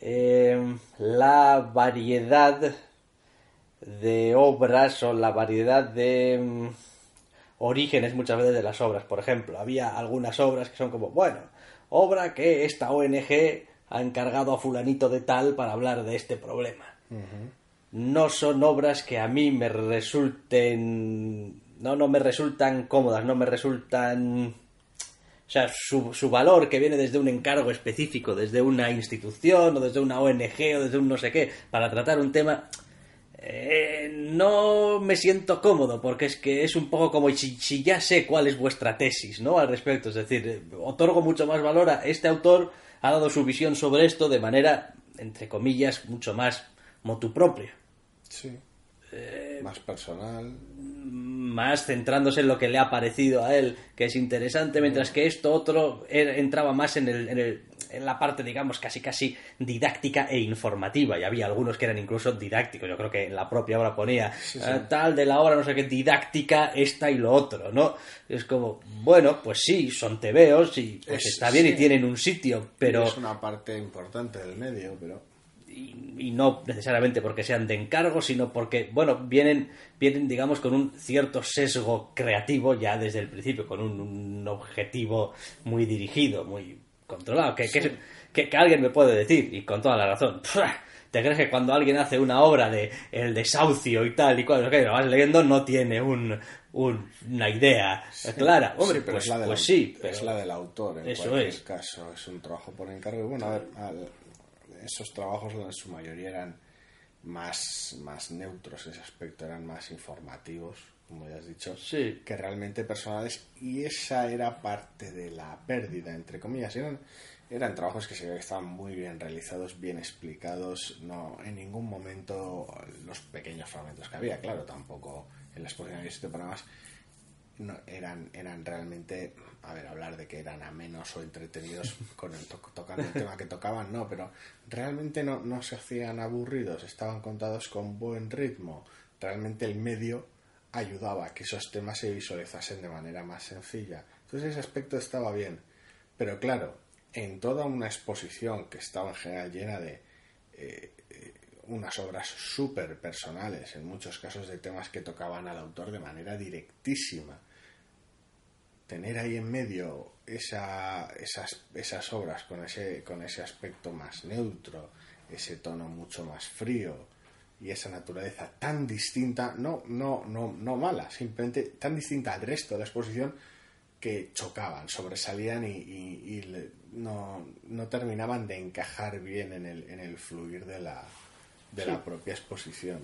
eh, la variedad de obras o la variedad de um, orígenes muchas veces de las obras. Por ejemplo, había algunas obras que son como, bueno, obra que esta ONG ha encargado a fulanito de tal para hablar de este problema. Uh -huh. No son obras que a mí me resulten... No, no me resultan cómodas, no me resultan... O sea, su, su, valor que viene desde un encargo específico, desde una institución o desde una ONG o desde un no sé qué, para tratar un tema, eh, no me siento cómodo porque es que es un poco como si, si, ya sé cuál es vuestra tesis ¿no? al respecto. Es decir, otorgo mucho más valor a este autor, ha dado su visión sobre esto de manera, entre comillas, mucho más motu propia. Sí. Eh, más personal. Más centrándose en lo que le ha parecido a él, que es interesante, mientras que esto otro er, entraba más en el, en el en la parte, digamos, casi casi didáctica e informativa. Y había algunos que eran incluso didácticos. Yo creo que en la propia obra ponía sí, sí. Uh, tal de la obra, no sé qué, didáctica, esta y lo otro, ¿no? Es como, bueno, pues sí, son tebeos y pues es, está bien sí. y tienen un sitio, pero... Es una parte importante del medio, pero... Y, y, no necesariamente porque sean de encargo, sino porque, bueno, vienen, vienen, digamos, con un cierto sesgo creativo ya desde el principio, con un, un objetivo muy dirigido, muy controlado. Que, sí. que, que, que, alguien me puede decir, y con toda la razón, ¿te crees que cuando alguien hace una obra de el desahucio y tal y cual, que lo vas leyendo, no tiene un, un, una idea sí. clara? Hombre, sí, pues, pues la, sí. Pero es la del autor, en eso cualquier es. caso. Es un trabajo por encargo. Bueno, a ver, al, esos trabajos en su mayoría eran más, más neutros en ese aspecto, eran más informativos, como ya has dicho, Sí. que realmente personales. Y esa era parte de la pérdida, entre comillas. Eran, eran trabajos que se veía que estaban muy bien realizados, bien explicados, no en ningún momento los pequeños fragmentos que había, claro, tampoco en la exposición había siete programas no, eran, eran realmente, a ver, hablar de que eran amenos o entretenidos con el to- tocando el tema que tocaban, no, pero realmente no, no se hacían aburridos, estaban contados con buen ritmo. Realmente el medio ayudaba a que esos temas se visualizasen de manera más sencilla. Entonces ese aspecto estaba bien. Pero claro, en toda una exposición que estaba en general llena de eh, eh, unas obras súper personales, en muchos casos de temas que tocaban al autor de manera directísima, tener ahí en medio esa- esas, obras con ese aspecto más neutro, ese tono mucho más frío y esa naturaleza tan distinta, no, no, no, no mala, simplemente tan distinta al resto de la exposición que chocaban, sobresalían y, y- y le- no, no terminaban de encajar bien en el, en el fluir de la, de la propia exposición.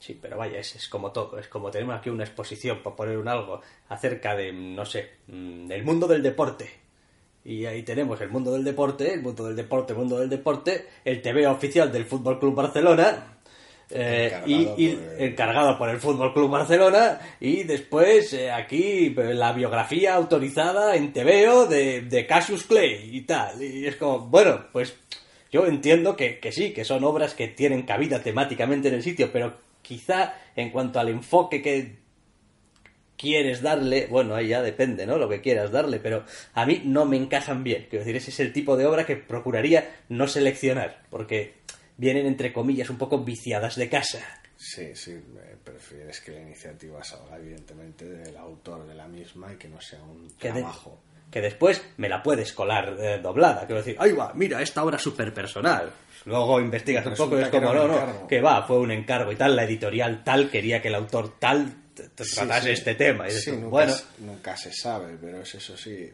Sí, pero vaya, es, es como todo. Es como tenemos aquí una exposición, por poner un algo, acerca de, no sé, mm, el mundo del deporte. Y ahí tenemos el mundo del deporte, el mundo del deporte, el mundo del deporte, el TV oficial del Fútbol Club Barcelona. Eh, y, Encargado y por el- encargado por el Fútbol Club Barcelona y después eh, aquí eh, la biografía autorizada en TVO de, de Cassius Clay y tal y es como bueno pues yo entiendo que, que sí, que son obras que tienen cabida temáticamente en el sitio, pero quizá en cuanto al enfoque que quieres darle, bueno, ahí ya depende, ¿no? Lo que quieras darle, pero a mí no me encajan bien. Quiero decir, ese es el tipo de obra que procuraría no seleccionar, porque vienen, entre comillas, un poco viciadas de casa. Sí, sí, prefieres que la iniciativa salga evidentemente del autor de la misma y que no sea un Que, de- trabajo. que después me la puedes colar eh, doblada. Quiero decir, ahí va, mira, esta obra súper personal. Luego investigas un poco y es como, no, no, que va, fue un encargo y tal, la editorial tal quería que el autor tal Sí, tratase sí. este tema. Y Sí, tú, nunca, bueno, nunca se sabe, pero es eso sí.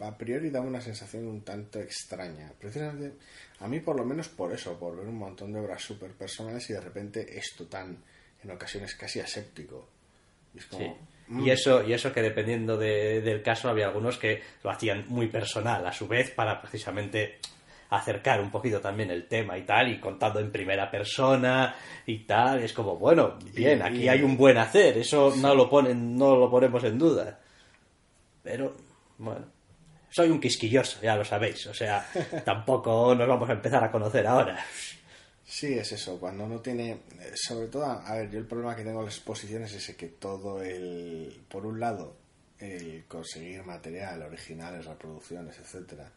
A, priori da una sensación un tanto extraña. Precisamente, a mí por lo menos por eso, por ver un montón de obras súper personales y de repente esto tan, en ocasiones casi aséptico. Y es como, Sí. mm, Y eso, y eso que dependiendo de- del caso había algunos que lo hacían muy personal a su vez para precisamente acercar un poquito también el tema y tal, y contando en primera persona y tal, es como, bueno, bien, aquí hay un buen hacer, eso no lo ponen, no lo ponemos en duda. Pero, bueno, soy un quisquilloso, ya lo sabéis, o sea, tampoco nos vamos a empezar a conocer ahora. Sí, es eso, cuando no tiene, eh, sobre todo, a ver, yo el problema que tengo en las exposiciones es ese que todo el, por un lado, el conseguir material, originales, reproducciones, etcétera,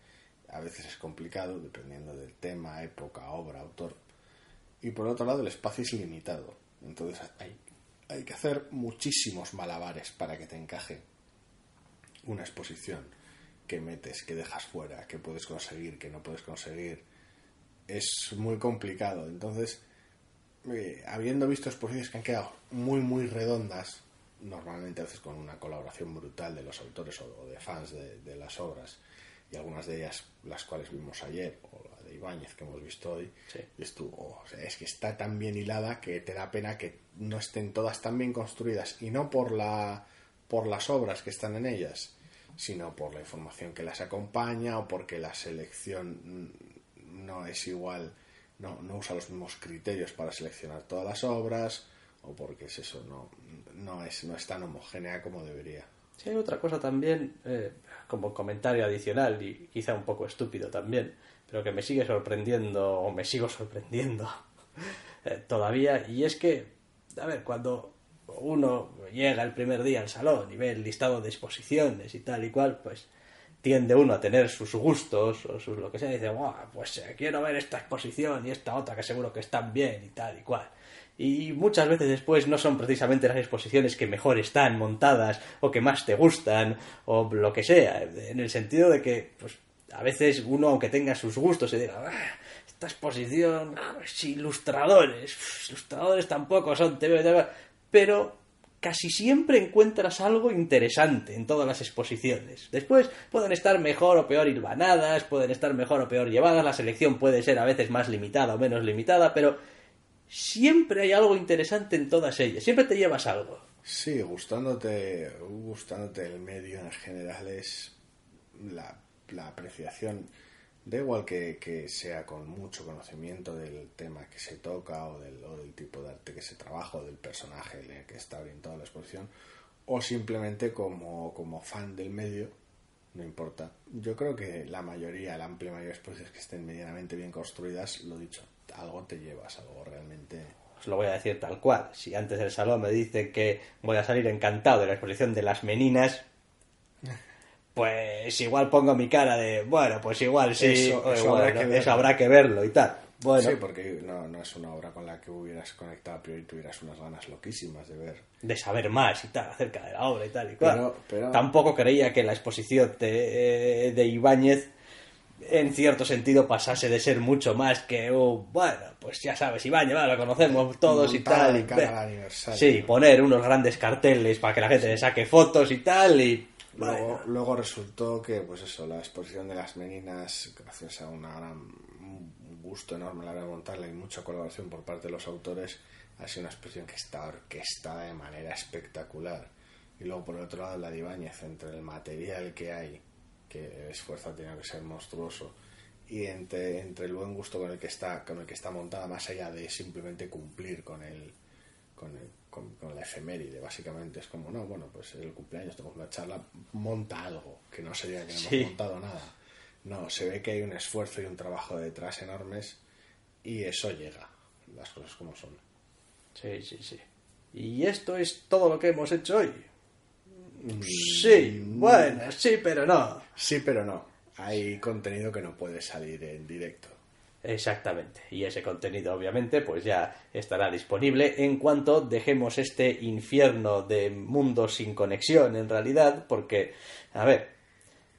a veces es complicado, dependiendo del tema, época, obra, autor, y por otro lado el espacio es limitado, entonces hay, hay que hacer muchísimos malabares para que te encaje una exposición que metes, que dejas fuera, que puedes conseguir, que no puedes conseguir, es muy complicado. Entonces, eh, habiendo visto exposiciones que han quedado muy, muy redondas, normalmente a veces con una colaboración brutal de los autores o, de fans de, de las obras, y algunas de ellas las cuales vimos ayer, o la de Ibáñez que hemos visto hoy, Sí. y oh, o sea, es que está tan bien hilada que te da pena que no estén todas tan bien construidas, y no por, la, por las obras que están en ellas, sino por la información que las acompaña o porque la selección mm, no es igual, no, no usa los mismos criterios para seleccionar todas las obras o porque es eso, no, no, es, no es tan homogénea como debería. Sí, hay otra cosa también, eh, como comentario adicional y quizá un poco estúpido también, pero que me sigue sorprendiendo o me sigo sorprendiendo todavía, y es que, a ver, cuando uno llega el primer día al salón y ve el listado de exposiciones y tal y cual, pues tiende uno a tener sus gustos o sus lo que sea y dice, "Buah, pues eh, quiero ver esta exposición y esta otra que seguro que están bien y tal y cual. Y muchas veces después no son precisamente las exposiciones que mejor están montadas o que más te gustan o lo que sea, en el sentido de que pues a veces uno aunque tenga sus gustos se diga, "Ah, esta exposición, ilustradores, ilustradores tampoco son TV", pero casi siempre encuentras algo interesante en todas las exposiciones. Después pueden estar mejor o peor hilvanadas, pueden estar mejor o peor llevadas, la selección puede ser a veces más limitada o menos limitada, pero siempre hay algo interesante en todas ellas. Siempre te llevas algo. Sí, gustándote, gustándote el medio en general es la, la apreciación. Da igual que, que, sea con mucho conocimiento del tema que se toca o del, o del tipo de arte que se trabaja o del personaje que está orientado a la exposición o simplemente como, como fan del medio, no importa. Yo creo que la mayoría, la amplia mayoría de exposiciones que estén medianamente bien construidas, lo dicho, algo te llevas, algo realmente os lo voy a decir tal cual. Si antes del salón me dicen que voy a salir encantado de la exposición de las meninas, pues igual pongo mi cara de, bueno, pues igual sí, eso, eso, habrá, que eso habrá, que verlo y tal. Bueno, sí, porque no, no, es una obra con la que hubieras conectado a priori y tuvieras unas ganas loquísimas de ver. De saber más y tal, acerca de la obra y tal y cual. Pero, Tampoco creía que la exposición de, eh, de Ibáñez en cierto sentido pasase de ser mucho más que, oh, bueno, pues ya sabes, Ibáñez, lo conocemos todos y tal. Y, sí, poner unos grandes carteles para que la gente le saque fotos y tal y... Luego, luego resultó que, pues eso, la exposición de las meninas, gracias a una gran, un gusto enorme la de montarla y mucha colaboración por parte de los autores, ha sido una exposición que está orquestada de manera espectacular. Y luego, por otro lado, la de Ibáñez, entre el material que hay que el esfuerzo ha tenido que ser monstruoso y entre, entre el buen gusto con el que está con el que está montada más allá de simplemente cumplir con el con, con, la efeméride básicamente. Es como no bueno pues el cumpleaños tenemos una charla monta algo que no sería que no hemos montado nada. No se ve que hay un esfuerzo y un trabajo detrás enormes y eso llega las cosas como son. Sí sí sí. Y esto es todo lo que hemos hecho hoy. Sí, bueno, sí, pero no. Sí, pero no. Hay contenido que no puede salir en directo. Exactamente. Y ese contenido, obviamente, pues ya estará disponible en cuanto dejemos este infierno de mundo sin conexión, en realidad, porque, a ver,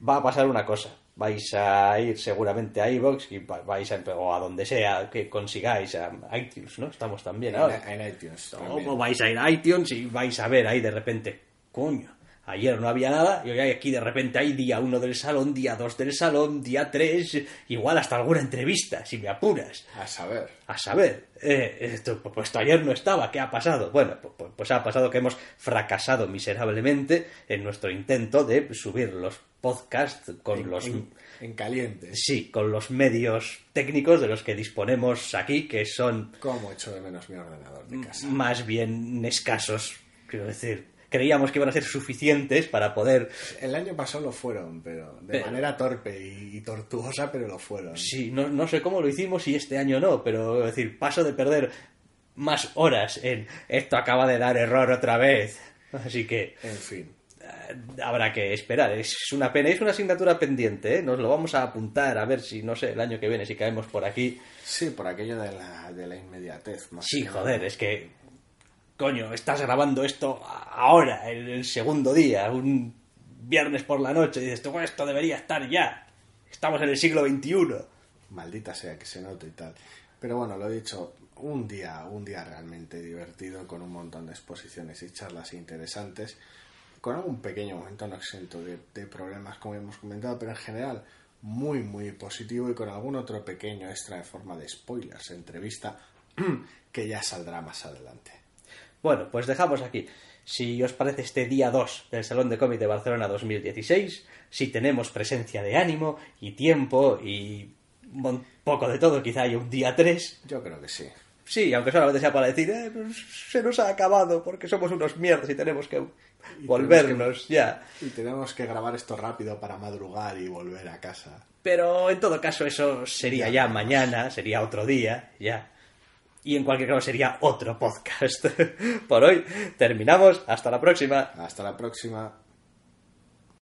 va a pasar una cosa. Vais a ir seguramente a iVoox y vais a, o a donde sea que consigáis, a iTunes, ¿no? Estamos también ahora. En, iTunes. O vais a ir a iTunes y vais a ver ahí de repente, coño, Ayer no había nada y hoy aquí de repente hay día uno del salón, día dos del salón, día tres, igual hasta alguna entrevista, si me apuras. A saber. A saber. Eh, esto, pues esto ayer no estaba, ¿qué ha pasado? Bueno, pues, pues, ha pasado que hemos fracasado miserablemente en nuestro intento de subir los podcasts con los... En, caliente. Sí, con los medios técnicos de los que disponemos aquí, que son... ¿Cómo echo de menos mi ordenador de casa? Más bien escasos, quiero decir creíamos que iban a ser suficientes para poder... El año pasado lo fueron, pero de manera torpe y, tortuosa, pero lo fueron. Sí, no, no sé cómo lo hicimos y este año no, pero es decir, paso de perder más horas en esto acaba de dar error otra vez. Así que... En fin. Eh, habrá que esperar. Es una pena, es una asignatura pendiente, ¿eh? Nos lo vamos a apuntar a ver si, no sé, el año que viene, si caemos por aquí. Sí, por aquello de la, de la inmediatez. Más sí, joder, es que coño, estás grabando esto ahora, el, el segundo día, un viernes por la noche, y dices, esto debería estar ya. Estamos en el siglo XXI. Maldita sea que se note y tal. Pero bueno, lo he dicho, un día, un día realmente divertido, con un montón de exposiciones y charlas interesantes, con algún pequeño momento no exento de problemas, como hemos comentado, pero en general muy, muy positivo y con algún otro pequeño extra en forma de spoilers, entrevista, que ya saldrá más adelante. Bueno, pues dejamos aquí. Si os parece este día 2 del Salón de Cómic de Barcelona 2016, si tenemos presencia de ánimo y tiempo y un poco de todo, quizá haya un día 3. Yo creo que sí. Sí, aunque solamente sea para decir, eh, pues se nos ha acabado porque somos unos mierdas y tenemos que volvernos ya. Y tenemos que grabar esto rápido para madrugar y volver a casa. Pero en todo caso eso sería ya mañana, sería otro día, ya y en cualquier caso sería otro podcast. Por hoy terminamos. Hasta la próxima. Hasta la próxima.